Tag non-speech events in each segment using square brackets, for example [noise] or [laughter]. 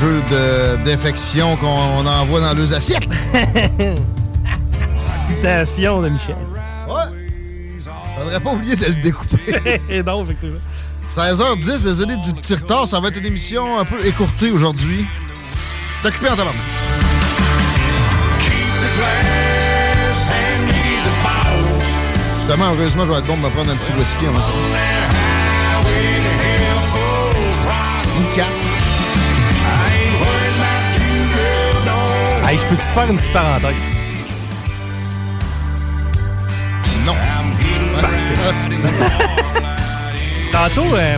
Mangeux de défection qu'on envoie dans les assiettes. [laughs] Citation de Michel. Ouais. Faudrait pas oublier de le découper. [laughs] C'est non, effectivement. 16h10, désolé du petit retard. Ça va être une émission un peu écourtée aujourd'hui. T'es occupé en tabarnak. Justement, heureusement, je vais être bon de me prendre un petit whisky avant ça. Une carte. Hey, je peux-tu te faire une petite parenthèse? Non. [laughs] Tantôt, euh,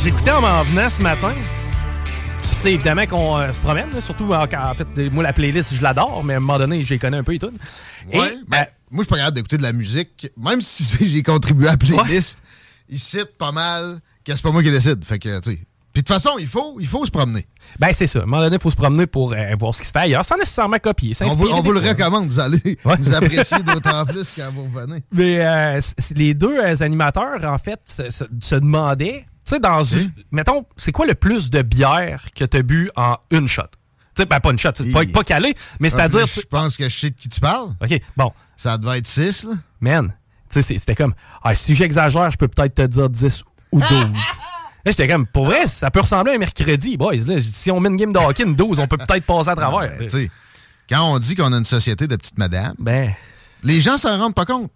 j'écoutais en m'en venant ce matin. Puis, tu sais, évidemment qu'on euh, se promène, là, surtout en, en fait, moi, la playlist, je l'adore, mais à un moment donné, j'ai connais un peu et tout. Et, Ouais, ben, moi, je suis pas capable d'écouter de la musique, même si [laughs] j'ai contribué à la playlist. Ils citent pas mal que c'est pas moi qui décide. Fait que, tu sais. Puis de toute façon, il faut, il faut se promener. Ben, c'est ça. À un moment donné, il faut se promener pour euh, voir ce qui se fait ailleurs, sans nécessairement copier. On vous, on vous le recommande. Vous allez Ouais. vous apprécier [laughs] d'autant plus quand vous revenez. Mais euh, les deux euh, animateurs, en fait, se, se- se demandaient, tu sais, dans une. Mettons, c'est quoi le plus de bière que tu as bu en une shot? Tu sais, ben, pas une shot, pas, pas calé, mais c'est-à-dire. Je pense que je sais de qui tu parles. OK, bon. Ça devait être 6, là. Man, tu sais, c'était comme, ah, si j'exagère, je peux peut-être te dire 10 ou 12. [laughs] Là, j'étais comme, pour vrai, ça peut ressembler à un mercredi, boys. Là, si on met une game de hockey, une 12, on peut peut-être passer à travers. Quand on dit qu'on a une société de petites madames, Ben, les gens s'en rendent pas compte.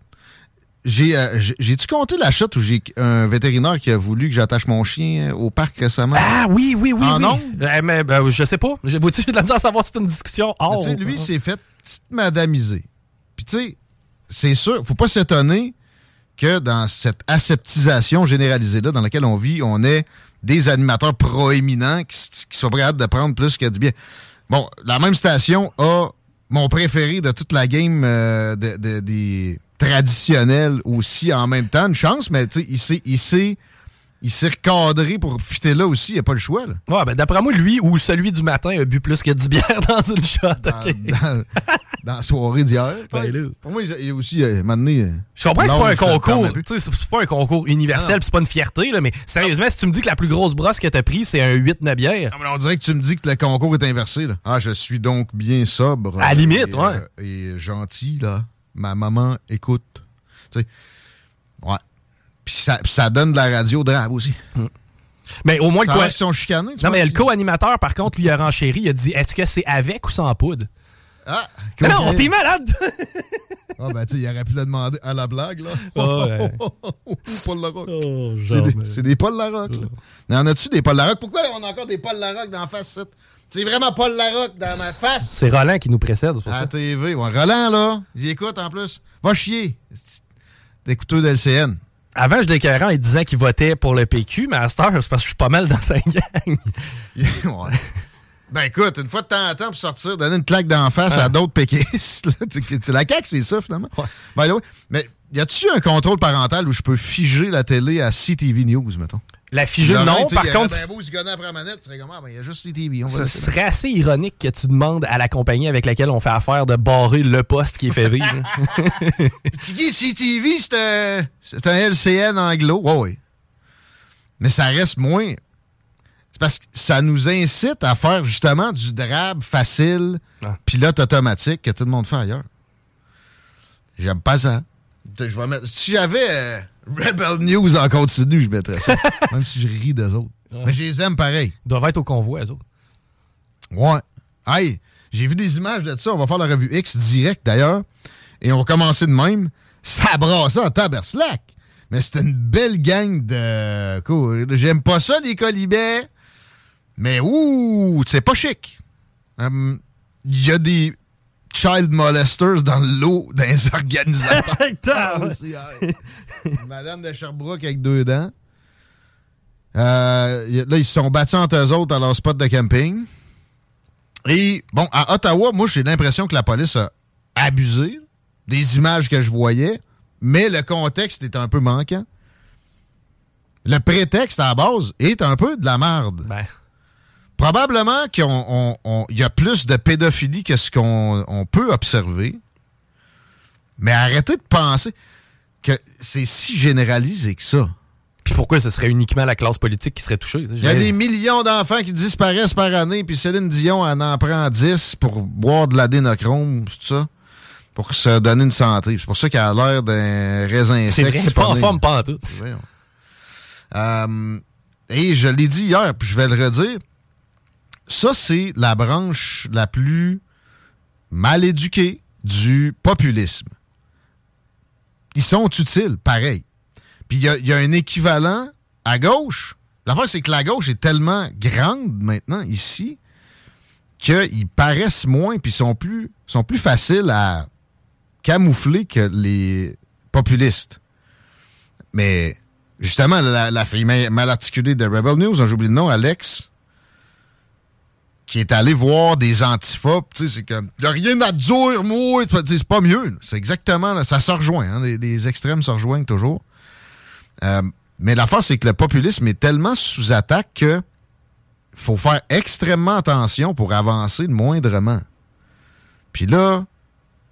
J'ai, euh, j'ai- J'ai-tu compté la shot où j'ai un vétérinaire qui a voulu que j'attache mon chien au parc récemment? ah oui, oui, oui, En oui. ondes? Euh, mais, ben, je sais pas. Je- j'ai de la misère à savoir si c'est une discussion. Oh, lui, il s'est fait petite madamiser. Puis tu sais, c'est sûr, faut pas s'étonner que dans cette aseptisation généralisée-là dans laquelle on vit, on ait des animateurs proéminents qui, qui soient prêts à de prendre plus que du bien. Bon, la même station a mon préféré de toute la game euh, de- de- des traditionnels aussi en même temps. Une chance, mais tu sais, il s'est- il s'est recadré pour fitter là aussi. Il n'y a pas le choix. Là. Ouais, ben, d'après moi, lui ou celui du matin a bu plus que 10 bières [laughs] dans une shot. Dans, OK. dans- dans la soirée d'hier. Ben. Pour moi, il y a aussi, euh, euh, Je comprends que c'est pas un concours, c'est pas un concours universel, c'est pas une fierté, là, mais sérieusement, si tu me dis que la plus grosse brosse que t'as pris, c'est un 8-9 bières, Non, mais on dirait que tu me dis que le concours est inversé. Là. Ah, je suis donc bien sobre. À la limite, et, ouais. euh, et gentil, là. Ma maman écoute. Tu sais. Puis ça, ça donne de la radio drabe aussi. mais au moins le qu'ils sont chicanés. Non, mais le co-animateur, par contre, lui, il a renchéri, il a dit est-ce que c'est avec ou sans poudre? Ah, Mais non, comment- t'es malade [laughs] Ah, ben, tu sais, il aurait pu le demander à la blague, là. [laughs] Ah, ouais. [laughs] Paul Larocque. Oh, C'est des, des Paul Larocque, là. Mais en as-tu des Paul Larocque? Pourquoi on a encore des Paul Larocque dans la face? C'est vraiment Paul Larocque dans ma face. C'est Roland qui nous précède, c'est pour À ça. TV. Ouais, Roland, là, il écoute en plus. Va chier. D'écouteux d'LCN. Avant, je l'écœurais en disant qu'il votait pour le PQ, mais à cette heure, c'est parce que je suis pas mal dans sa gang. [laughs] ouais. Ben écoute, une fois de temps en temps pour sortir, donner une claque d'en face à d'autres péquistes. là. Tu- tu- la CAQ, c'est ça, finalement. By the way, mais y a-tu un contrôle parental où je peux figer la télé à CTV News, mettons? La Demain, non. Par contre, ben beau se après la manette, comme, ah, ben, il y a juste. On va ce serait assez ironique que tu demandes à la compagnie avec laquelle on fait affaire de barrer le poste qui est fait vivre. [laughs] Tu dis CTV, c'est un, c'est un LCN anglo. Ouais, ouais. Mais ça reste moins. C'est parce que ça nous incite à faire justement du drab facile, Ah. pilote automatique que tout le monde fait ailleurs. J'aime pas ça. Je vais mettre- si j'avais euh, Rebel News en continu, je mettrais ça. [laughs] Même si je ris d'eux autres. Mais je les aime pareil. Ils doivent être au convoi, eux autres. Ouais. Hey, j'ai vu des images de ça. On va faire la revue X direct d'ailleurs. Et on va commencer de même. Ça brasse en taberslac. Mais c'est une belle gang de. Cool. J'aime pas ça, les colibets. Mais ouh, c'est pas chic. Hum, Il y a des child molesters dans le lot des [laughs] organisateurs. aussi, hey. [laughs] Madame de Sherbrooke avec deux dents. Euh, là, ils se sont battus entre eux autres à leur spot de camping. Et, bon, à Ottawa, moi, j'ai l'impression que la police a abusé des images que je voyais, mais le contexte est un peu manquant. Le prétexte, à la base, est un peu de la merde. Ben, Probablement qu'il y a plus de pédophilie que ce qu'on on peut observer. Mais arrêtez de penser que c'est si généralisé que ça. puis pourquoi ce serait uniquement la classe politique qui serait touchée? Il y a des millions d'enfants qui disparaissent par année, puis Céline Dion elle en prend 10 pour boire de l'adénochrome, tout ça, pour se donner une santé. C'est pour ça qu'elle a l'air d'un raisin C'est sec. vrai, c'est pas en forme, pas en tout. Euh, et je l'ai dit hier, puis je vais le redire. Ça, c'est la branche la plus mal éduquée du populisme. Ils sont utiles, pareil. Puis il y a, un équivalent à gauche. L'affaire, c'est que la gauche est tellement grande maintenant, ici, qu'ils paraissent moins, puis sont plus, sont plus faciles à camoufler que les populistes. Mais justement, la, la fille ma- mal articulée de Rebel News, dont j'oublie le nom, Alex, qui est allé voir des antiphas, tu sais, c'est comme, y a rien à dire, moi, c'est pas mieux. C'est exactement, là, ça se rejoint, hein, les, les extrêmes se rejoignent toujours. Euh, mais l'affaire, c'est que le populisme est tellement sous attaque que faut faire extrêmement attention pour avancer moindrement. Puis là,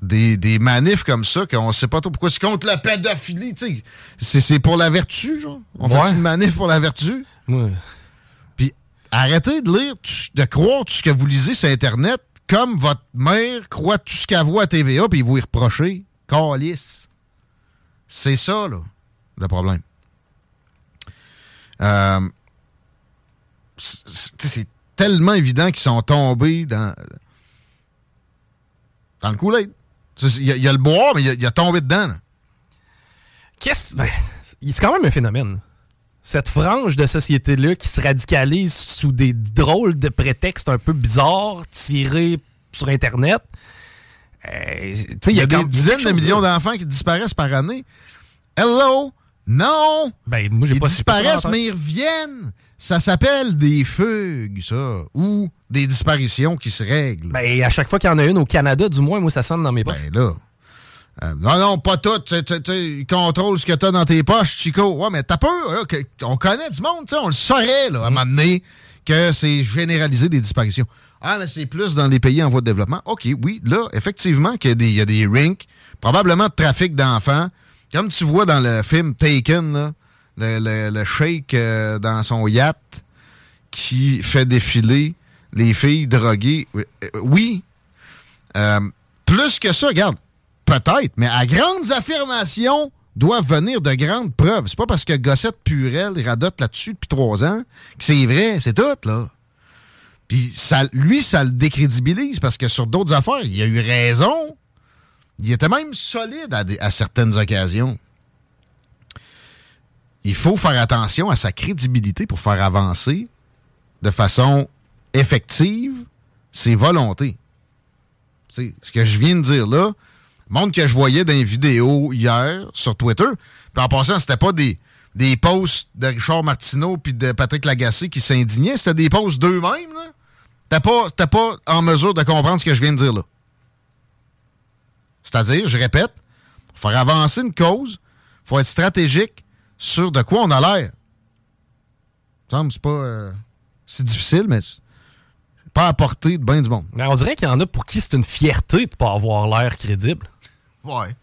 des, des manifs comme ça, qu'on sait pas trop pourquoi c'est contre la pédophilie, tu sais. C'est- pour la vertu, genre. On fait une manif pour la vertu? Ouais. Arrêtez de lire, de croire tout ce que vous lisez sur Internet comme votre mère croit tout ce qu'elle voit à TVA puis vous y reprochez. Calice. C'est ça, là, le problème. Euh, c'est- tellement évident qu'ils sont tombés dans, dans le Kool-Aid. Il y, a- le boire, mais il y a- tombé dedans. Qu'est-ce? Ben, c'est quand même un phénomène. Cette frange de société-là qui se radicalise sous des drôles de prétextes un peu bizarres tirés sur Internet. Euh, Il y a, des quand- dizaines de millions d'enfants qui disparaissent par année. Hello? Non! Ben, moi, j'ai Ils pas disparaissent, mais ils reviennent. Ça s'appelle des fugues, ça. Ou des disparitions qui se règlent. Ben, à chaque fois qu'il y en a une au Canada, du moins, moi, ça sonne dans mes poches. Ben là. Euh, non, non, pas tout. Tu- tu- tu- Ils contrôlent ce que t'as dans tes poches, Chico. Ouais, mais t'as peur, là, que- on connaît du monde, on le saurait, là, à un moment donné, que c'est généralisé des disparitions. Ah, mais c'est plus dans les pays en voie de développement. OK, oui, là, effectivement, qu'il y a des, il y a des rinks, probablement de trafic d'enfants. Comme tu vois dans le film Taken, là, le, le, le sheik euh, dans son yacht qui fait défiler les filles droguées. Oui, euh, Oui. Euh, plus que ça, regarde, peut-être, mais à grandes affirmations doivent venir de grandes preuves. C'est pas parce que Gossette Purel radote là-dessus depuis trois ans que c'est vrai, c'est tout, là. Puis ça, lui, ça le décrédibilise parce que sur d'autres affaires, il a eu raison. Il était même solide à, certaines occasions. Il faut faire attention à sa crédibilité pour faire avancer de façon effective ses volontés. Tu sais, ce que je viens de dire là, monde que je voyais dans les vidéos hier sur Twitter, puis en passant, c'était pas des, des posts de Richard Martineau puis de Patrick Lagacé qui s'indignaient, c'était des posts d'eux-mêmes. T'es pas, pas en mesure de comprendre ce que je viens de dire là. C'est-à-dire, je répète, pour faire avancer une cause, faut être stratégique sur de quoi on a l'air. Semble c'est pas euh, si difficile, mais pas à portée de bien du monde. Mais on dirait qu'il y en a pour qui c'est une fierté de pas avoir l'air crédible. Ouais.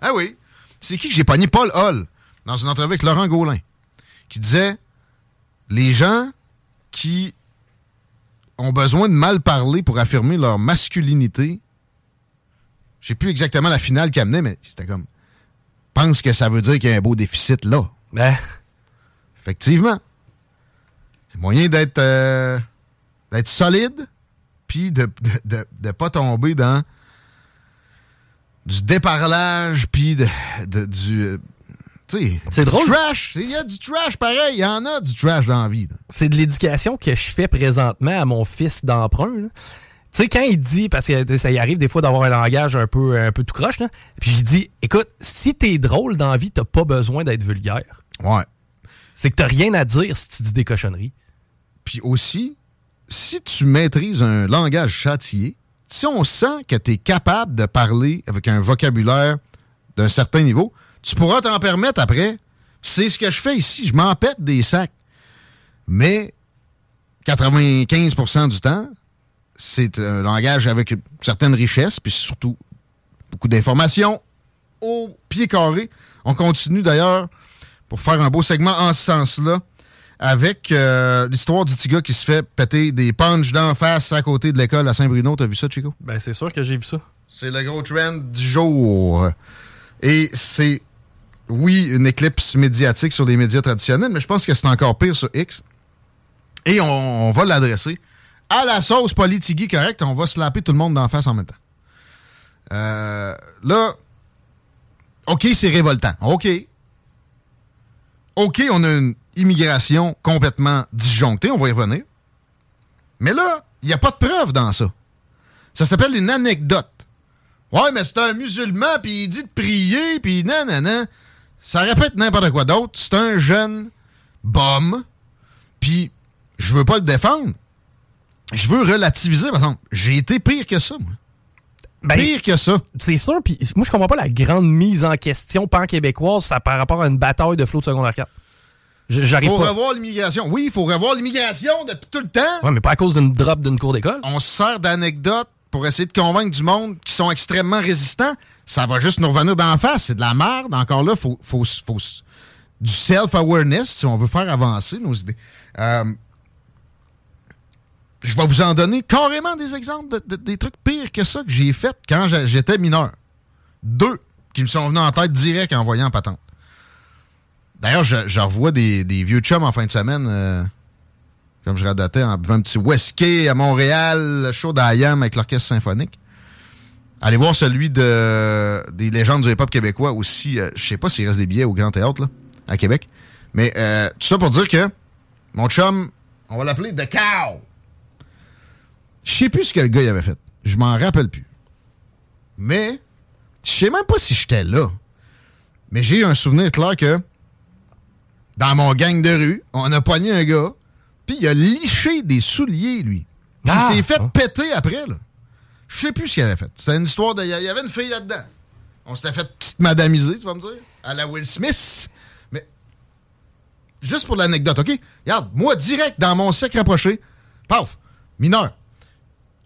Ah oui. C'est qui que j'ai pogné? Paul Hall, dans une entrevue avec Laurent Gaulin, qui disait les gens qui ont besoin de mal parler pour affirmer leur masculinité. Je sais plus exactement la finale qu'il amenait, mais c'était comme pense que ça veut dire qu'il y a un beau déficit là. Ben, Effectivement. Il y a moyen d'être euh, d'être solide, puis de ne de, de pas tomber dans du déparlage, puis de, de- du. euh, tu sais, C'est du drôle. trash. Il y a du trash pareil. Il y en a du trash dans la vie. c'est de l'éducation que je fais présentement à mon fils d'emprunt. Tu sais, quand il dit, parce que ça y arrive des fois d'avoir un langage un peu, un peu tout croche, là, puis je dis, écoute, si t'es drôle dans la vie, t'as pas besoin d'être vulgaire. Ouais. C'est que t'as rien à dire si tu dis des cochonneries. Puis aussi, si tu maîtrises un langage châtié, si on sent que tu es capable de parler avec un vocabulaire d'un certain niveau, tu pourras t'en permettre après. C'est ce que je fais ici. Je m'en pète des sacs. Mais 95% du temps, c'est un langage avec une certaine richesse, puis surtout beaucoup d'informations au pied carré. On continue d'ailleurs pour faire un beau segment en ce sens-là avec euh, l'histoire du petit gars qui se fait péter des punches d'en face à côté de l'école à Saint-Bruno. T'as vu ça, Chico? Ben, c'est sûr que j'ai vu ça. C'est le gros trend du jour. Et c'est, oui, une éclipse médiatique sur les médias traditionnels, mais je pense que c'est encore pire sur X. Et on, on va l'adresser à la sauce politigui correcte. On va slapper tout le monde d'en face en même temps. Euh, là, OK, c'est révoltant. OK. OK, on a une immigration complètement disjonctée. On va y revenir. Mais là, il n'y a pas de preuve dans ça. Ça s'appelle une anecdote. Ouais, mais c'est un musulman, puis il dit de prier, puis non, non, non. Ça répète n'importe quoi d'autre. C'est un jeune bum, puis je veux pas le défendre. Je veux relativiser, par exemple. J'ai été pire que ça, moi. Ben, Pire que ça. c'est sûr, puis moi, je comprends pas la grande mise en question pan-québécoise par rapport à une bataille de flot de secondaire 4. J'arrive Faut pas. revoir l'immigration. Oui, il faut revoir l'immigration depuis tout le temps. Ouais, mais pas à cause d'une drop d'une cour d'école. On se sert d'anecdotes pour essayer de convaincre du monde qui sont extrêmement résistants. Ça va juste nous revenir d'en face. C'est de la merde. Encore là, il faut, faut, du self-awareness si on veut faire avancer nos idées. Euh, je vais vous en donner carrément des exemples de, de- des trucs pires que ça que j'ai fait quand j'étais mineur. Deux qui me sont venus en tête direct en voyant patente. D'ailleurs, je, revois des, vieux chums en fin de semaine, euh, comme je radotais, en buvant un petit whisky à Montréal, show d'Ayam avec l'orchestre symphonique. Allez voir celui de des légendes du hip-hop québécois aussi. euh, je sais pas s'il reste des billets au Grand Théâtre, là, à Québec. Mais euh, tout ça pour dire que mon chum, on va l'appeler The Cow. Je sais plus ce que le gars avait fait. Je m'en rappelle plus. Mais je sais même pas si j'étais là. Mais j'ai un souvenir clair que dans mon gang de rue, on a pogné un gars, puis il a liché des souliers, lui. Puis Ah! il s'est fait Ah. péter après, là. Je sais plus ce qu'il avait fait. C'est une histoire de. Il y avait une fille là-dedans. On s'était fait petite madamiser, tu vas me dire, à la Will Smith. Mais juste pour l'anecdote, OK? Regarde, moi, direct dans mon cercle rapproché, paf, mineur,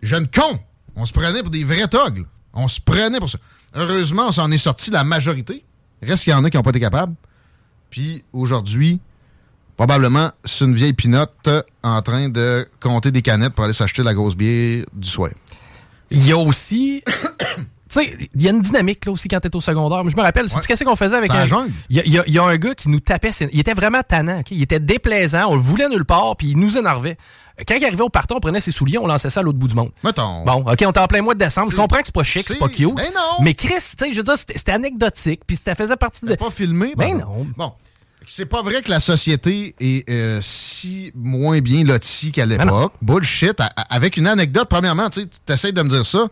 jeune con, on se prenait pour des vrais togs. On se prenait pour ça. Heureusement, on s'en est sorti la majorité. Reste qu'il y en a qui n'ont pas été capables. Puis aujourd'hui, probablement, c'est une vieille pinotte euh, en train de compter des canettes pour aller s'acheter la grosse bière du soir. Il y a aussi. [coughs] tu sais, il y a une dynamique là aussi quand t'es au secondaire. Moi, je me rappelle, Ouais. qu'est-ce qu'on faisait avec un. Il y a, y y un gars qui nous tapait. Il était vraiment tannant. Il était déplaisant. On le voulait nulle part, puis il nous énervait. Quand il arrivait au partant, on prenait ses souliers, on lançait ça à l'autre bout du monde. Mettons. Bon, OK, on est en plein mois de décembre. Je comprends que c'est pas chic, c'est pas cute. ben non. Mais Chris, tu sais, je veux dire, c'était anecdotique, puis ça faisait partie de. Pas filmé. Ben pardon. non. Bon. C'est pas vrai que la société est euh, si moins bien lotie qu'à Ben l'époque. Bullshit. Avec une anecdote, premièrement, tu essaies de me dire ça.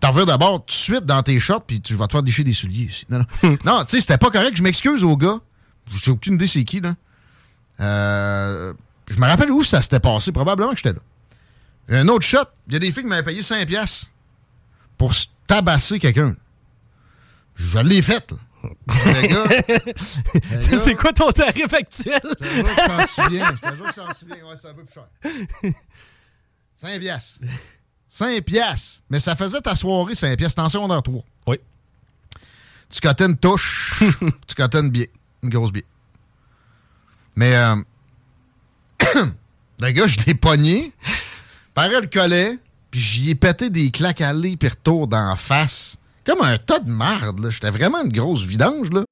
T'en reviens d'abord tout de suite dans tes shorts, puis tu vas te faire déchirer des souliers ici. Non, non. [laughs] non tu sais, c'était pas correct. Je m'excuse au gars. J'ai aucune idée c'est qui, là. Euh, je me rappelle où ça s'était passé. Probablement que j'étais là. Un autre shot, il y a des filles qui m'avaient payé 5$ piastres pour tabasser quelqu'un. Je l'ai fait, là. [laughs] C'est quoi ton tarif actuel? je te que je t'en souviens. Je te jure que je t'en souviens. Ouais, c'est un peu plus cher. 5 piastres. 5 piastres. Mais ça faisait ta soirée 5 piastres. En secondaire 3. Oui. Tu cotais une touche. [laughs] tu cotais une biais. Une grosse biais. Mais, euh, [coughs] le gars, je l'ai pogné, par le collet, puis j'y ai pété des claques allées puis retour d'en face. Comme un tas de marde, J'étais vraiment une grosse vidange, là.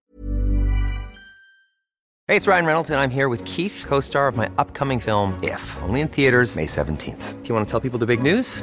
Hey, it's Ryan Reynolds, and I'm here with Keith, co-star of my upcoming film, If, only in theaters May 17th. Do you want to tell people the big news?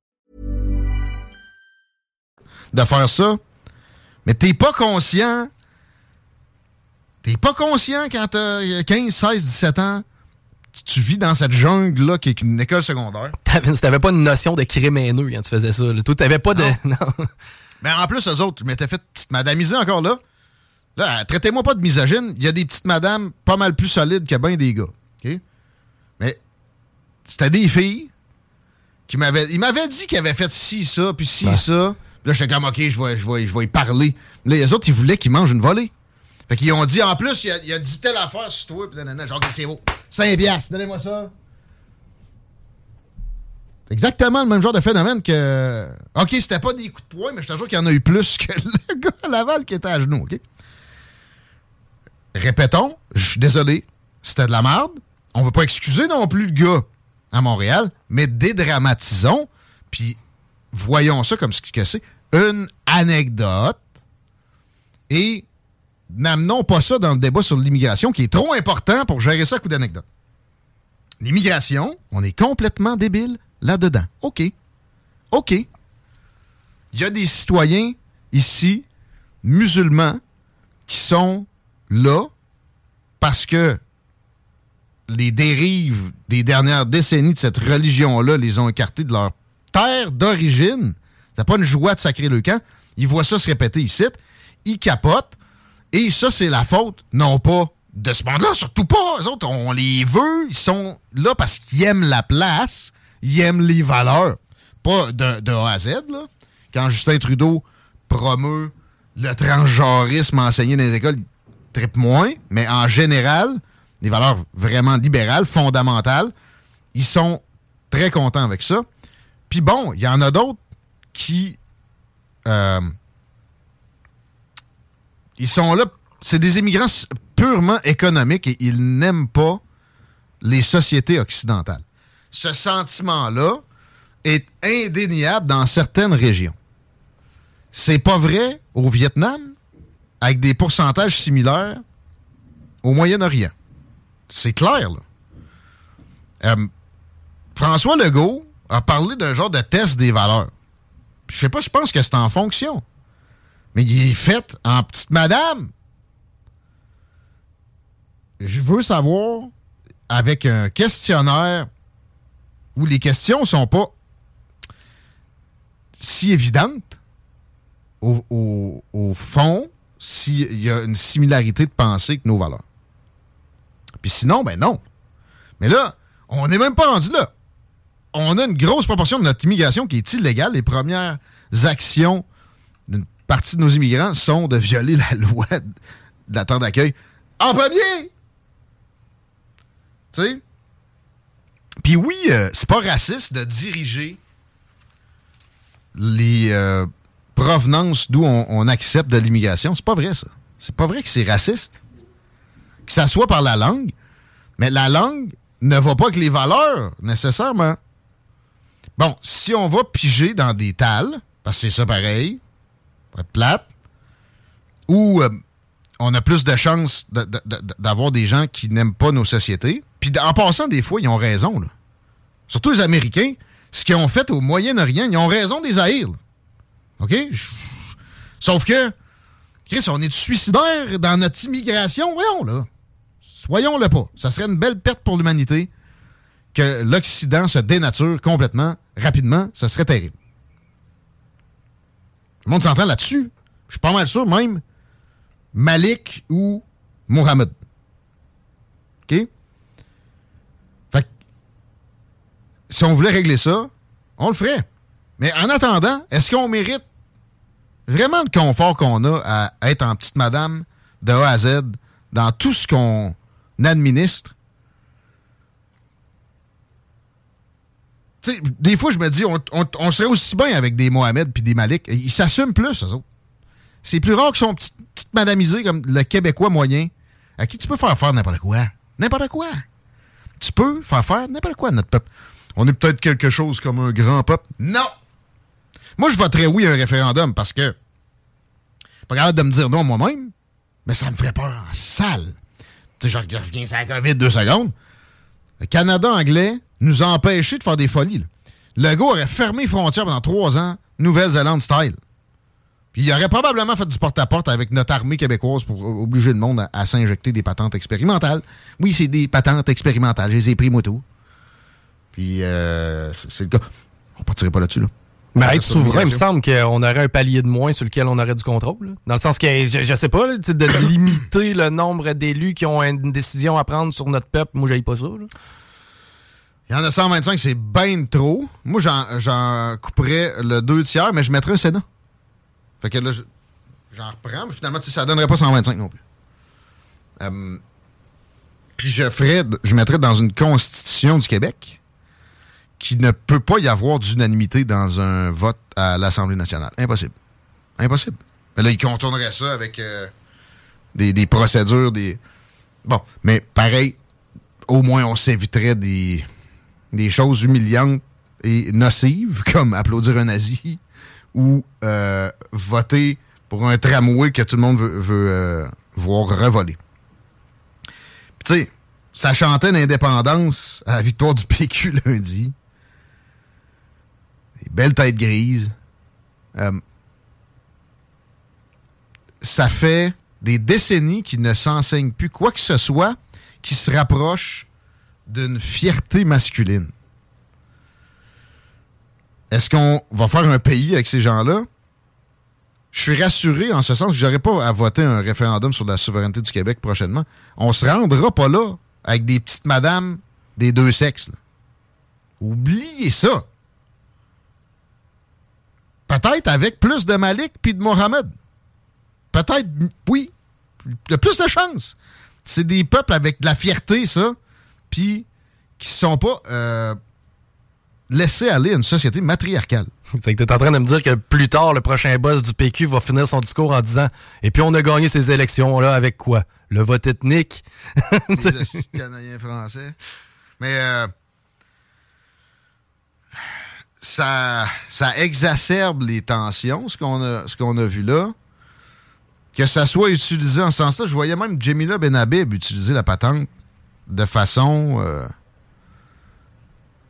De faire ça, mais t'es pas conscient. T'es pas conscient quand t'as 15, 16, 17 ans. Tu, tu vis dans cette jungle-là qui est une école secondaire. T'avais pas une notion de crime haineux quand tu faisais ça. là. Toi, t'avais pas de. Non. [laughs] Mais en plus, eux autres, ils m'étaient fait petite madamiser encore là. Là, traitez-moi pas de misogyne. Il y a des petites madames pas mal plus solides que bien des gars. OK? Mais c'était des filles qui m'avaient. Ils m'avaient dit qu'ils avaient fait ci, ça, puis ci, ça. Là, j'étais comme, OK, je vais, je vais, je vais y parler. Là, les autres, ils voulaient qu'ils mangent une volée. Fait qu'ils ont dit, en plus, il y a, dit telle affaire sur toi, puis nanana. Genre, OK, c'est beau. 5 piastres, donnez-moi ça. Exactement le même genre de phénomène que. OK, c'était pas des coups de poing, mais je te jure qu'il y en a eu plus que [laughs] le gars à Laval qui était à genoux, OK? Répétons, je suis désolé, c'était de la merde. On veut pas excuser non plus le gars à Montréal, mais dédramatisons, puis voyons ça comme ce que c'est. Une anecdote. Et n'amenons pas ça dans le débat sur l'immigration qui est trop important pour gérer ça à coup d'anecdote. L'immigration, on est complètement débile là-dedans. OK. OK. Il y a des citoyens ici, musulmans, qui sont là parce que les dérives des dernières décennies de cette religion-là les ont écartés de leur terre d'origine. C'est pas une joie de sacrer le camp. Ils voient ça se répéter ici. Ils capotent. Et ça, c'est la faute, non pas de ce monde-là, surtout pas. Eux autres, on les veut. Ils sont là parce qu'ils aiment la place. Ils aiment les valeurs. Pas de, A à Z, là. Quand Justin Trudeau promeut le transgenrisme enseigné dans les écoles, il tripe moins. Mais en général, des valeurs vraiment libérales, fondamentales, ils sont très contents avec ça. Puis bon, il y en a d'autres qui. euh, ils sont là. C'est des immigrants purement économiques et ils n'aiment pas les sociétés occidentales. Ce sentiment-là est indéniable dans certaines régions. C'est pas vrai au Vietnam, avec des pourcentages similaires au Moyen-Orient. C'est clair, là. Euh, François Legault a parlé d'un genre de test des valeurs. Je sais pas, je pense que c'est en fonction. Mais il est fait en petite madame. Je veux savoir, avec un questionnaire où les questions sont pas si évidentes, au, au- fond, s'il y a une similarité de pensée que nos valeurs. Puis sinon, ben non. Mais là, on n'est même pas rendu là. On a une grosse proportion de notre immigration qui est illégale. Les premières actions d'une partie de nos immigrants sont de violer la loi de la terre d'accueil en premier. Tu sais? Puis oui, euh, c'est pas raciste de diriger les euh, provenances d'où on, on accepte de l'immigration. C'est pas vrai, ça. C'est pas vrai que c'est raciste. Que ça soit par la langue, mais la langue ne va pas avec les valeurs, nécessairement. Bon, si on va piger dans des tales, parce que c'est ça pareil, pour être plate, ou euh, on a plus de chances de- de- de- d'avoir des gens qui n'aiment pas nos sociétés. Puis en passant, des fois, ils ont raison. Là. Surtout les Américains, ce qu'ils ont fait au Moyen-Orient, ils ont raison des haïr. là. OK? Sauf que, Chris, on est suicidaire dans notre immigration. Voyons, là. Soyons-le pas. Ça serait une belle perte pour l'humanité que l'Occident se dénature complètement rapidement, ça serait terrible. Le monde s'entend là-dessus. Je suis pas mal sûr, même Malik ou Mohamed. OK? Fait que, si on voulait régler ça, on le ferait. Mais en attendant, est-ce qu'on mérite vraiment le confort qu'on a à être en petite madame de A à Z dans tout ce qu'on administre? Des fois, je me dis, on, serait aussi bien avec des Mohamed puis des Malik. Ils s'assument plus, eux autres. C'est plus rare qu'ils sont petites petite madamisés comme le Québécois moyen, à qui tu peux faire faire n'importe quoi. N'importe quoi. Tu peux faire faire n'importe quoi notre peuple. On est peut-être quelque chose comme un grand peuple. Non! Moi, je voterais oui à un référendum parce que pas capable de me dire non moi-même, mais ça me ferait peur en salle. Tu sais, je reviens ça la COVID deux secondes. Le Canada anglais nous a empêchés de faire des folies. Le gars aurait fermé les frontières pendant trois ans, Nouvelle-Zélande style. Puis il aurait probablement fait du porte-à-porte avec notre armée québécoise pour obliger le monde à, s'injecter des patentes expérimentales. Oui, c'est des patentes expérimentales. Je les ai pris, moi, tout. Puis euh, c'est le cas. On partirait pas là-dessus, là. Mais être souverain, il me semble qu'on aurait un palier de moins sur lequel on aurait du contrôle. Dans le sens que, je, je sais pas, de limiter le nombre d'élus qui ont une décision à prendre sur notre peuple, moi, j'aille pas ça. Il y en a 125, c'est bien trop. Moi, j'en couperais le deux tiers, mais je mettrais un Sénat. Fait que là, j'en reprends, mais finalement, ça donnerait pas 125 non plus. Euh, puis je ferais, je mettrais dans une constitution du Québec qu'il ne peut pas y avoir d'unanimité dans un vote à l'Assemblée nationale. Impossible. Impossible. Mais là, il contournerait ça avec euh, des, procédures, des. Bon, mais pareil, au moins on s'éviterait des, des choses humiliantes et nocives, [laughs] comme applaudir un nazi ou euh, voter pour un tramway que tout le monde veut, euh, voir revoler. Tu sais, ça chantait l'indépendance à la victoire du [laughs] PQ lundi. Des belles têtes grises. Euh, ça fait des décennies qu'il ne s'enseigne plus quoi que ce soit qui se rapproche d'une fierté masculine. Est-ce qu'on va faire un pays avec ces gens-là? Je suis rassuré en ce sens que je n'aurai pas à voter un référendum sur la souveraineté du Québec prochainement. On se rendra pas là avec des petites madames des deux sexes. Oubliez ça. Peut-être avec plus de Malik puis de Mohamed. Peut-être, oui. Il y a plus de chance. C'est des peuples avec de la fierté, ça, puis qui sont pas euh, laisser aller une société matriarcale. C'est que tu es en train de me dire que plus tard, le prochain boss du PQ va finir son discours en disant Et puis on a gagné ces élections-là avec quoi? Le vote ethnique? Les [laughs] Canadiens français. Mais euh, ça, ça exacerbe les tensions, ce qu'on a, ce qu'on a vu là. Que ça soit utilisé en ce sens-là. Je voyais même Jamila Benhabib utiliser la patente de façon. Euh,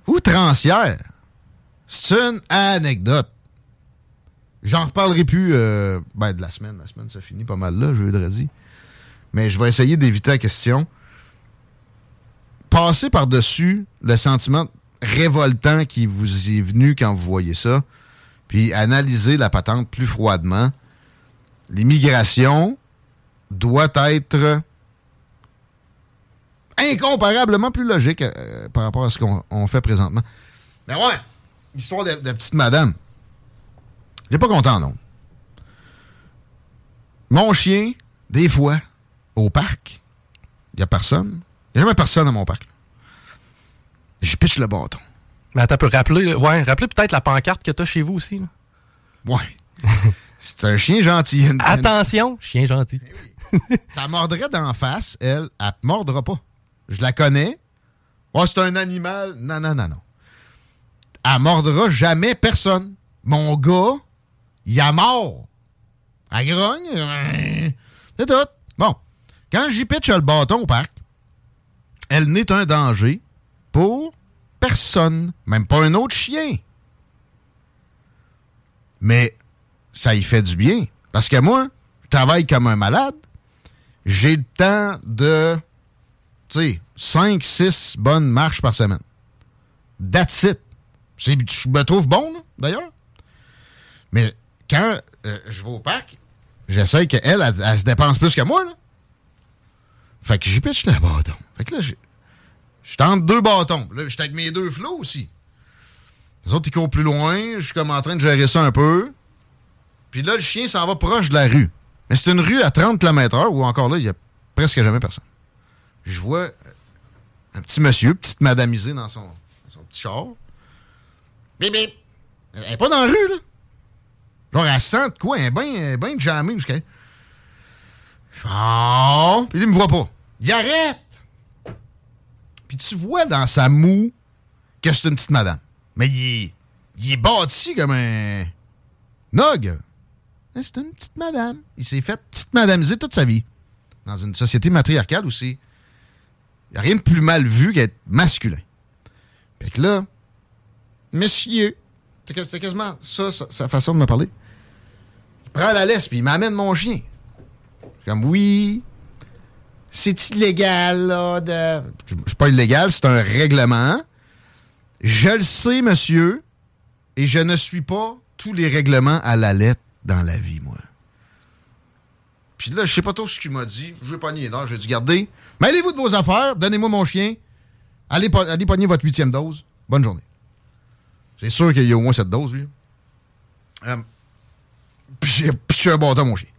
outrancière. C'est une anecdote. J'en reparlerai plus euh, ben, de la semaine. La semaine, ça finit pas mal là, je dire. Mais je vais essayer d'éviter la question. Passez par-dessus le sentiment révoltant qui vous est venu quand vous voyez ça, puis analysez la patente plus froidement. L'immigration doit être incomparablement plus logique euh, par rapport à ce qu'on fait présentement. Mais ouais, histoire de, petite madame. J'ai pas content, non. Mon chien, des fois, au parc, il n'y a personne. Il n'y a jamais personne à mon parc. Je pitch le bâton. Mais attends, peux rappeler, ouais, rappeler peut-être la pancarte que tu as chez vous aussi. Là. Ouais. [laughs] C'est un chien gentil. Attention, chien gentil. Eh oui. mordrait d'en face, elle, elle ne mordra pas. Je la connais. Oh, c'est un animal. Non, non, non, non. Elle mordra jamais personne. Mon gars, il a mort. Elle grogne. C'est tout. Bon. Quand j'y pitch le bâton au parc, elle n'est un danger pour personne. Même pas un autre chien. Mais ça y fait du bien. Parce que moi, je travaille comme un malade. J'ai le temps de tu sais, 5, 6 bonnes marches par semaine. That's it. Je me trouve bon, d'ailleurs. Mais quand euh, je vais au parc, j'essaie qu'elle, elle, elle, se dépense plus que moi. Là. Fait que j'y pitch le bâton. Fait que là, je tente deux bâtons. Là, j'étais avec mes deux flots aussi. Les autres, ils courent plus loin. Je suis comme en train de gérer ça un peu. Puis là, le chien s'en va proche de la rue. Mais c'est une rue à 30 km/h où encore là, il y a presque jamais personne. Je vois un petit monsieur, petite madamisée dans son, son petit char. Bip, bip. Elle n'est pas dans la rue, là. Genre, elle sent de quoi? Elle est bien ben jammée jusqu'à. Oh! Puis il me voit pas. Il arrête! Puis tu vois dans sa moue que c'est une petite madame. Mais il est, il est bâti comme un. Nog! C'est une petite madame. Il s'est fait petite madamiser toute sa vie. Dans une société matriarcale aussi. Il n'y a rien de plus mal vu qu'être masculin. Fait que là, monsieur, c'est quasiment ça, sa façon de me parler. Il prend la laisse, puis il m'amène mon chien. Comme, oui, c'est illégal, là, de... Je suis pas illégal, c'est un règlement. Je le sais, monsieur, et je ne suis pas tous les règlements à la lettre dans la vie, moi. Puis là, je sais pas trop ce qu'il m'a dit. Je vais pogner les J'ai dû garder. Mêlez-vous de vos affaires, donnez-moi mon chien. Allez, allez pogner votre huitième dose. Bonne journée. C'est sûr qu'il y a au moins cette dose, lui. Euh, puis j'ai un bâton, mon chien.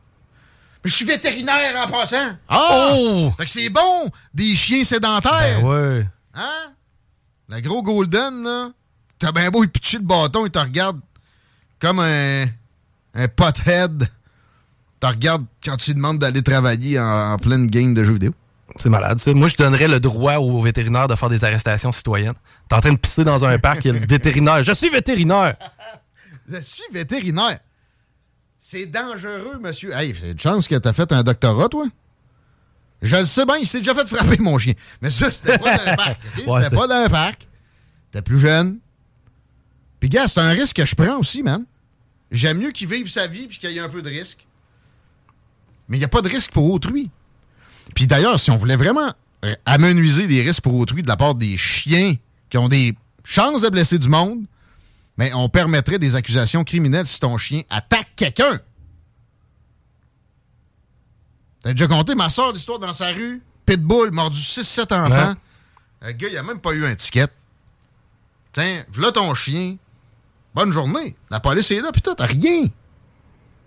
Mais je suis vétérinaire en passant. Ah! Oh! Fait que c'est bon, des chiens sédentaires. Ben ouais. Hein? Le gros Golden, là, t'as bien beau, il pitcher le bâton, il te regarde comme un, un pothead. Tu regardes quand tu lui demandes d'aller travailler en, pleine game de jeux vidéo. C'est malade, ça. Moi, je donnerais le droit aux vétérinaires de faire des arrestations citoyennes. T'es en train de pisser dans un parc, il y a le vétérinaire. Je suis vétérinaire! [laughs] Je suis vétérinaire. C'est dangereux, monsieur. Hey, c'est une chance que t'as fait un doctorat, toi? Je le sais bien, il s'est déjà fait frapper, mon chien. Mais ça, c'était pas dans un parc. [laughs] c'était pas dans un parc. T'es plus jeune. Puis, gars, c'est un risque que je prends aussi, man. J'aime mieux qu'il vive sa vie puis qu'il y ait un peu de risque. Mais il n'y a pas de risque pour autrui. Puis d'ailleurs, si on voulait vraiment amenuiser des risques pour autrui de la part des chiens qui ont des chances de blesser du monde, mais on permettrait des accusations criminelles si ton chien attaque quelqu'un. T'as déjà compté ma soeur l'histoire dans sa rue? Pitbull, mordu 6-7 enfants. Le gars, il a même pas eu un ticket. Tiens, voilà ton chien. Bonne journée. La police est là, putain, t'as rien.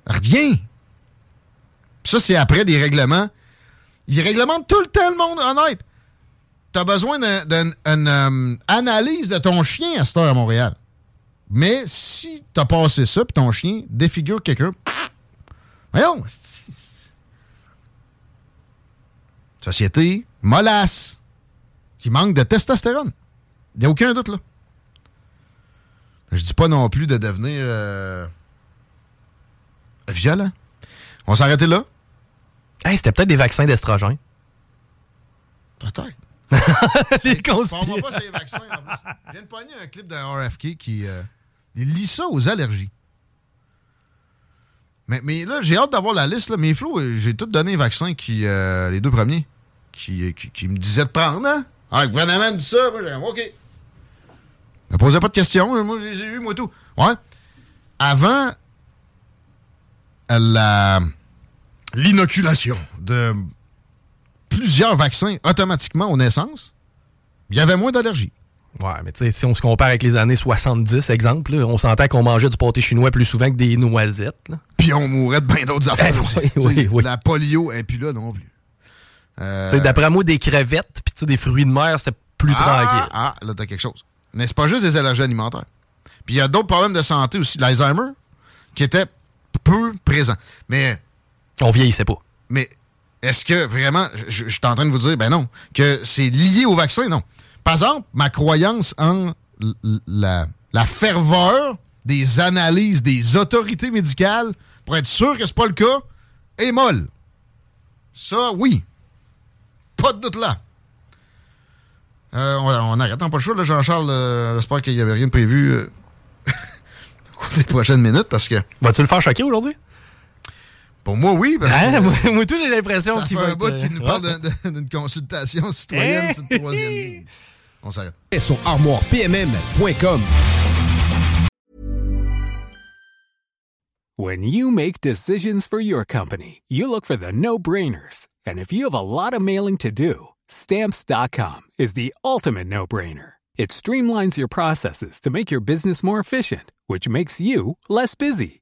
Rien. ça, c'est après des règlements. Ils réglementent tout le temps le monde, honnête. T'as besoin d'une euh, analyse de ton chien à cette heure à Montréal. Mais si t'as passé ça, puis ton chien défigure quelqu'un, voyons, société mollasse, qui manque de testostérone. Il n'y a aucun doute là. Je dis pas non plus de devenir euh, violent. On s'arrêtait là? Hey, c'était peut-être des vaccins d'estrogène. Peut-être. [laughs] les conspirations. On pas ces vaccins. En plus. Je viens de pogner un clip d'un RFK qui euh, il lit ça aux allergies. Mais, mais là, j'ai hâte d'avoir la liste. Là. Mes flots, euh, j'ai tout donné les vaccins qui, les deux premiers qui, qui, me disaient de prendre. Hein? Ah, le gouvernement dit ça. Moi, j'ai OK. Ne posez pas de questions. Hein, moi, je les ai eus, moi, tout. Ouais. Avant l'inoculation de plusieurs vaccins automatiquement aux naissances, il y avait moins d'allergies. Ouais, mais tu sais, si on se compare avec les années 70, exemple, on sentait qu'on mangeait du pâté chinois plus souvent que des noisettes. Puis on mourrait de bien d'autres affaires. oui, oui, oui. La polio, et puis là non plus. Euh... D'après moi, des crevettes, puis des fruits de mer, c'est plus ah, tranquille. Ah, là, t'as quelque chose. Mais c'est pas juste des allergies alimentaires. Puis il y a d'autres problèmes de santé aussi, l'Alzheimer, qui étaient peu présents. Mais. On vieillissait pas. Mais est-ce que vraiment, je, suis en train de vous dire, ben non, que c'est lié au vaccin? Non. Par exemple, ma croyance en la, la ferveur des analyses des autorités médicales pour être sûr que c'est pas le cas est molle. Ça, oui. Pas de doute là. Euh, on, arrête, on pas le choix. Jean-Charles, euh, j'espère qu'il n'y avait rien de prévu euh, [laughs] les prochaines minutes parce que. Vas-tu le faire choquer aujourd'hui? Pour moi, oui. Parce que, moi, tout, j'ai l'impression qu'il va. un bout qui nous euh, parle d'une consultation citoyenne le troisième. On s'arrête. Sur armoirepmm.com. When you make decisions for your company, you look for the no-brainers. And if you have a lot of mailing to do, stamps.com is the ultimate no-brainer. It streamlines your processes to make your business more efficient, which makes you less busy.